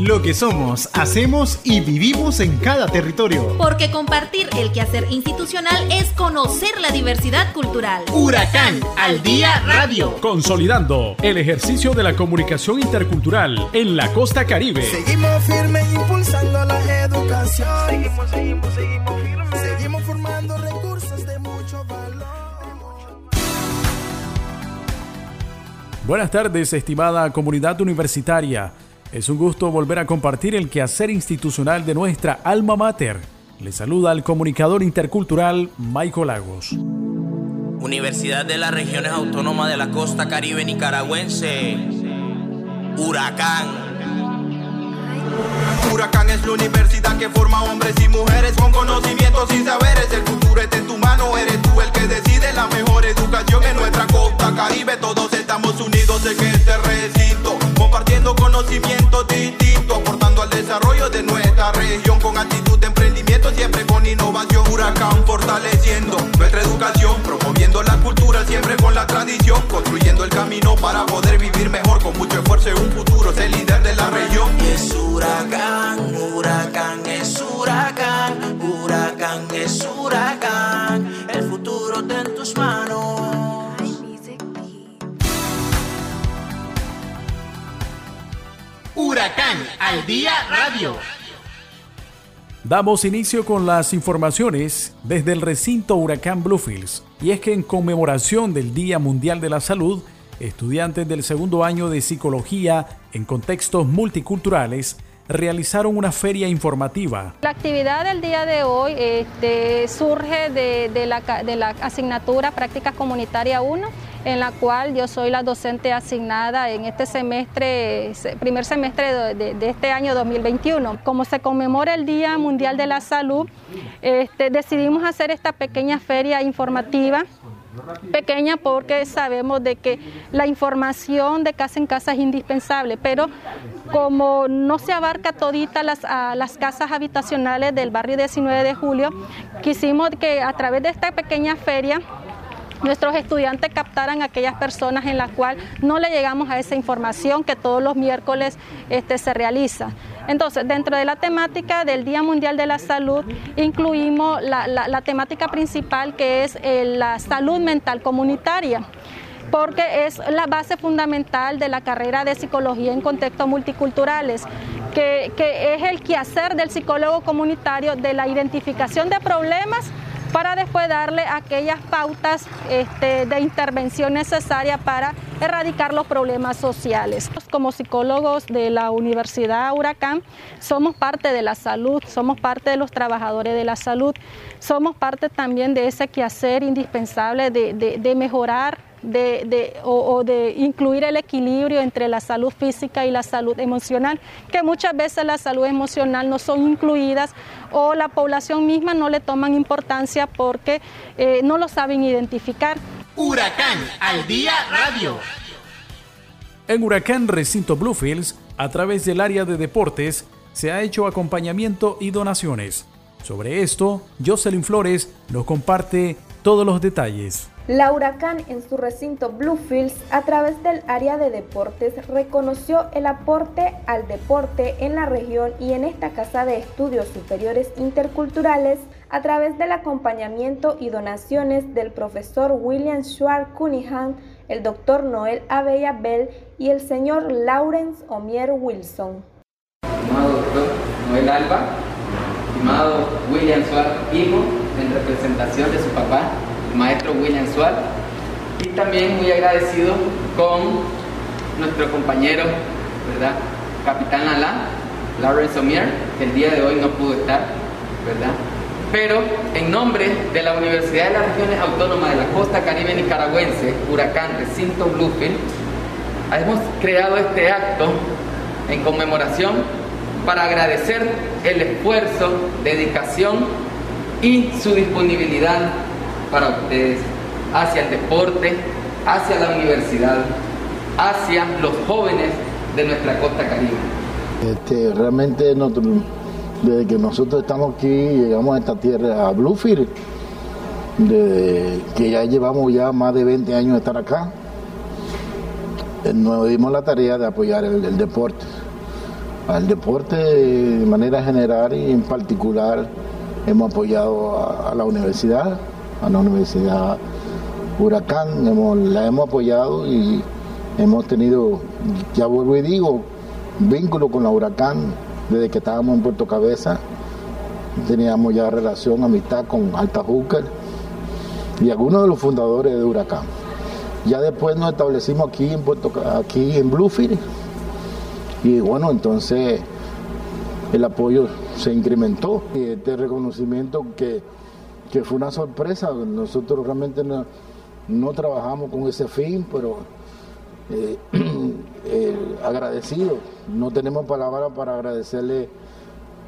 Lo que somos, hacemos y vivimos en cada territorio. Porque compartir el quehacer institucional es conocer la diversidad cultural. Huracán al día radio. Consolidando el ejercicio de la comunicación intercultural en la costa caribe. Seguimos firmes impulsando la educación. Seguimos, seguimos, seguimos firmes. Seguimos formando recursos de mucho valor. Buenas tardes, estimada comunidad universitaria. Es un gusto volver a compartir el quehacer institucional de nuestra alma mater. Le saluda el comunicador intercultural Michael Lagos. Universidad de las Regiones Autónomas de la Costa Caribe Nicaragüense. Huracán. La universidad que forma hombres y mujeres con conocimientos y saberes. El futuro está en tu mano, eres tú el que decide la mejor educación en nuestra costa caribe. Todos estamos unidos en este recinto, compartiendo conocimientos distintos, aportando al desarrollo de nuestra región con actitud de emprendimiento, siempre con innovación. Huracán fortaleciendo nuestra educación, promoviendo la cultura, siempre con la tradición, construyendo el camino para poder vivir mejor con mucho esfuerzo en un futuro, Huracán al día radio. Damos inicio con las informaciones desde el recinto Huracán Bluefields. Y es que en conmemoración del Día Mundial de la Salud, estudiantes del segundo año de psicología en contextos multiculturales realizaron una feria informativa. La actividad del día de hoy este, surge de, de, la, de la asignatura Práctica Comunitaria 1 en la cual yo soy la docente asignada en este semestre, primer semestre de, este año 2021. Como se conmemora el Día Mundial de la Salud, este, decidimos hacer esta pequeña feria informativa pequeña porque sabemos de que la información de casa en casa es indispensable, pero como no se abarca todita a las casas habitacionales del barrio 19 de julio, quisimos que a través de esta pequeña feria nuestros estudiantes captaran a aquellas personas en las cuales no le llegamos a esa información que todos los miércoles este, se realiza. Entonces, dentro de la temática del Día Mundial de la Salud, incluimos la, temática principal que es eh, la salud mental comunitaria porque es la base fundamental de la carrera de psicología en contextos multiculturales, que, que es el quehacer del psicólogo comunitario de la identificación de problemas para después darle aquellas pautas este, de intervención necesaria para erradicar los problemas sociales. Como psicólogos de la Universidad Huracán, somos parte de la salud, somos parte de los trabajadores de la salud, somos parte también de ese quehacer indispensable de, mejorar de, de, o, o, de incluir el equilibrio entre la salud física y la salud emocional, que muchas veces la salud emocional no son incluidas o la población misma no le toman importancia porque eh, no lo saben identificar. Huracán al día radio. En Huracán Recinto Bluefields, a través del área de deportes, se ha hecho acompañamiento y donaciones. Sobre esto, Jocelyn Flores nos comparte todos los detalles. La Huracán en su recinto Bluefields a través del área de deportes reconoció el aporte al deporte en la región y en esta casa de estudios superiores interculturales a través del acompañamiento y donaciones del profesor William Schwartz Cunningham, el doctor Noel Abella Bell y el señor Lawrence Omier Wilson. Estimado doctor Noel Alba, estimado William Schwartz, hijo, en representación de su papá, el maestro William Swart y también muy agradecido con nuestro compañero, ¿verdad? Capitán Alá, Lawrence Omier, que el día de hoy no pudo estar, ¿verdad? Pero en nombre de la Universidad de las Regiones Autónomas de la Costa Caribe Nicaragüense, Huracán Recinto Bluefield, hemos creado este acto en conmemoración para agradecer el esfuerzo, dedicación y su disponibilidad para ustedes, hacia el deporte, hacia la universidad, hacia los jóvenes de nuestra costa caribe. Este, realmente desde que nosotros estamos aquí, llegamos a esta tierra, a Bluefield, de, que ya llevamos ya más de 20 años de estar acá, nos dimos la tarea de apoyar el, el deporte. al deporte de manera general y en particular hemos apoyado a, la universidad, a la Universidad Huracán, la hemos apoyado y hemos tenido, ya vuelvo y digo, vínculo con la Huracán desde que estábamos en Puerto Cabeza. Teníamos ya relación, amistad con Alta Hooker y algunos de los fundadores de Huracán. Ya después nos establecimos aquí en Puerto, aquí en Bluefield y bueno, entonces el apoyo se incrementó. Y este reconocimiento que, fue una sorpresa, nosotros realmente no, trabajamos con ese fin, pero eh, eh, agradecido, no tenemos palabras para agradecerle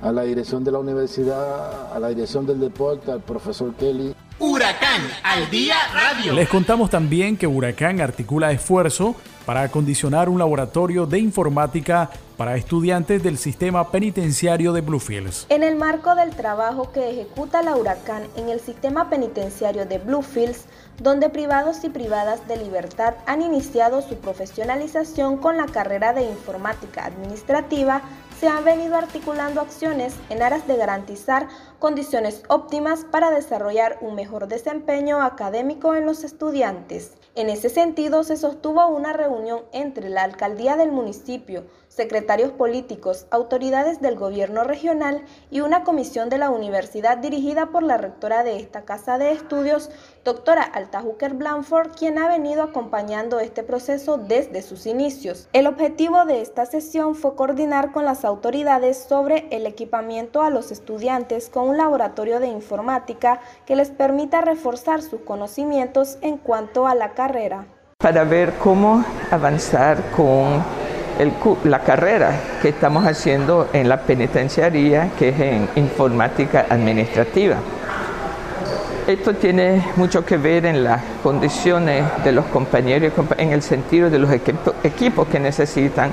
a la dirección de la universidad, a la dirección del deporte, al profesor Kelly. Huracán al día radio. Les contamos también que Huracán articula esfuerzo para acondicionar un laboratorio de informática para estudiantes del sistema penitenciario de Bluefields. En el marco del trabajo que ejecuta la Huracán en el sistema penitenciario de Bluefields, donde privados y privadas de libertad han iniciado su profesionalización con la carrera de informática administrativa, se han venido articulando acciones en aras de garantizar condiciones óptimas para desarrollar un mejor desempeño académico en los estudiantes. En ese sentido, se sostuvo una reunión entre la alcaldía del municipio, secretarios políticos, autoridades del gobierno regional y una comisión de la universidad dirigida por la rectora de esta casa de estudios, doctora Altajuker Blanford, quien ha venido acompañando este proceso desde sus inicios. El objetivo de esta sesión fue coordinar con las autoridades sobre el equipamiento a los estudiantes con un laboratorio de informática que les permita reforzar sus conocimientos en cuanto a la Para ver cómo avanzar con la carrera que estamos haciendo en la penitenciaría, que es en informática administrativa. Esto tiene mucho que ver en las condiciones de los compañeros, en el sentido de los equipos que necesitan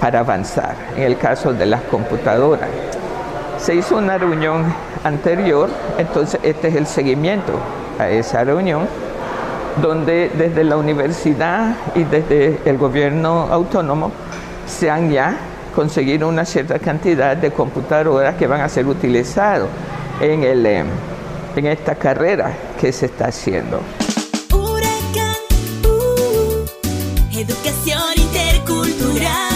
para avanzar, en el caso de las computadoras. Se hizo una reunión anterior, entonces este es el seguimiento a esa reunión, donde desde la universidad y desde el gobierno autónomo se han ya conseguido una cierta cantidad de computadoras que van a ser utilizadas en, em, en esta carrera que se está haciendo. Huracán, uh, educación intercultural.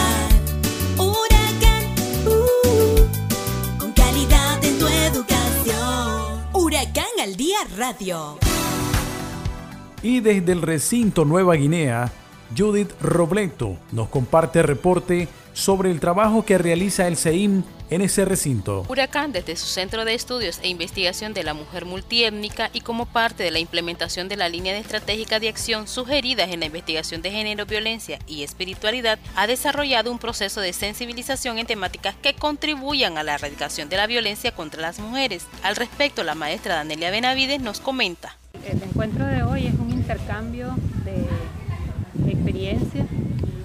Huracán, Y desde el recinto Nueva Guinea, Judith Robleto nos comparte reporte sobre el trabajo que realiza el CEIM en ese recinto. Huracán desde su Centro de Estudios e Investigación de la Mujer Multiétnica y como parte de la implementación de la línea de estratégica de acción sugeridas en la investigación de género, violencia y espiritualidad, ha desarrollado un proceso de sensibilización en temáticas que contribuyan a la erradicación de la violencia contra las mujeres. Al respecto, la maestra Danelia Benavides nos comenta. El encuentro de hoy es un intercambio de experiencia,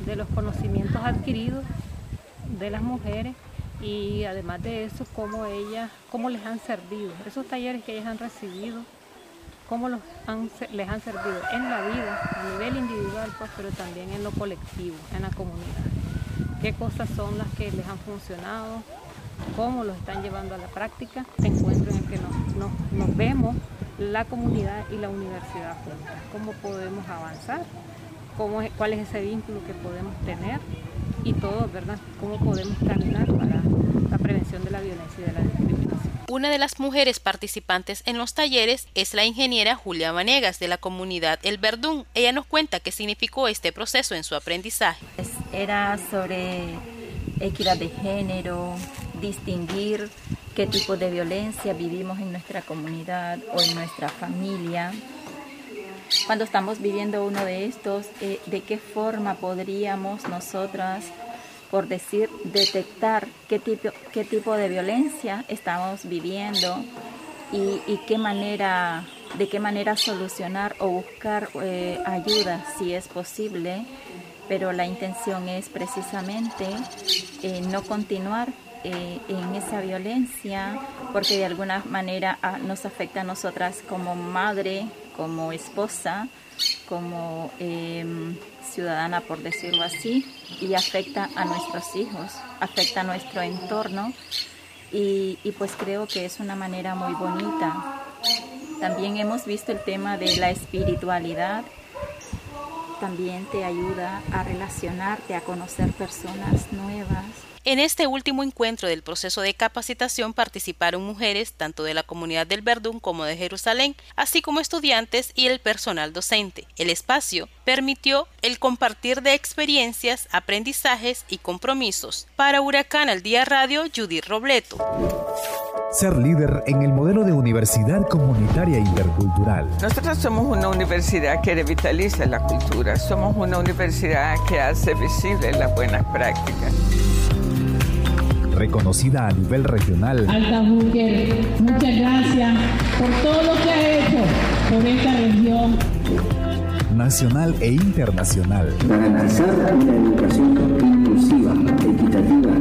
de los conocimientos adquiridos de las mujeres y además de eso, cómo ellas, cómo les han servido, esos talleres que ellas han recibido, cómo los les han servido en la vida, a nivel individual, pues, pero también en lo colectivo, en la comunidad. Qué cosas son las que les han funcionado, cómo los están llevando a la práctica, este encuentro en el que nos, nos vemos la comunidad y la universidad juntas, cómo podemos avanzar cuál es ese vínculo que podemos tener y todo, ¿verdad? Cómo podemos caminar para la prevención de la violencia y de la discriminación. Una de las mujeres participantes en los talleres es la ingeniera Julia Vanegas de la comunidad El Verdún. Ella nos cuenta qué significó este proceso en su aprendizaje. Era sobre equidad de género, distinguir qué tipo de violencia vivimos en nuestra comunidad o en nuestra familia. Cuando estamos viviendo uno de estos, eh, de qué forma podríamos nosotras, por decir, detectar qué tipo, qué tipo de violencia estamos viviendo y, qué manera, de qué manera solucionar o buscar eh, ayuda si es posible, pero la intención es precisamente eh, no continuar en esa violencia porque de alguna manera ah, nos afecta a nosotras como madre, como esposa, como em, ciudadana, por decirlo así, y afecta a nuestros hijos, afecta a nuestro entorno y, y pues creo que es una manera muy bonita. También hemos visto el tema de la espiritualidad, también te ayuda a relacionarte, a conocer personas nuevas. En este último encuentro del proceso de capacitación participaron mujeres tanto de la comunidad del Verdún como de Jerusalén, así como estudiantes y el personal docente. El espacio permitió el compartir de experiencias, aprendizajes y compromisos. Para Huracán al Día Radio, Judith Robleto. Ser líder en el modelo de universidad comunitaria intercultural. Nosotros somos una universidad que revitaliza la cultura, somos una universidad que hace visibles las buenas prácticas reconocida a nivel regional. Alta Burger, muchas gracias por todo lo que ha hecho por esta región. Nacional e internacional. Garantizar una educación inclusiva, equitativa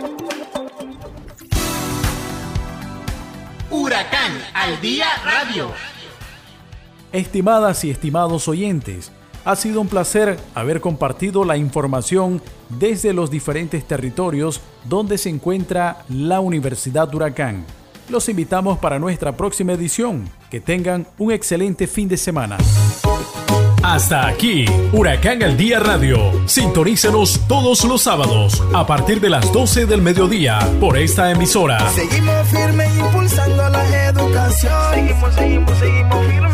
Al día radio. Estimadas y estimados oyentes, ha sido un placer haber compartido la información desde los diferentes territorios donde se encuentra la Universidad Huracán. Los invitamos para nuestra próxima edición. Que tengan un excelente fin de semana. Hasta aquí, Huracán al Día Radio. Sintonícenos todos los sábados a partir de las 12 del mediodía por esta emisora. Seguimos firmes impulsando la canción. Seguimos, seguimos, seguimos.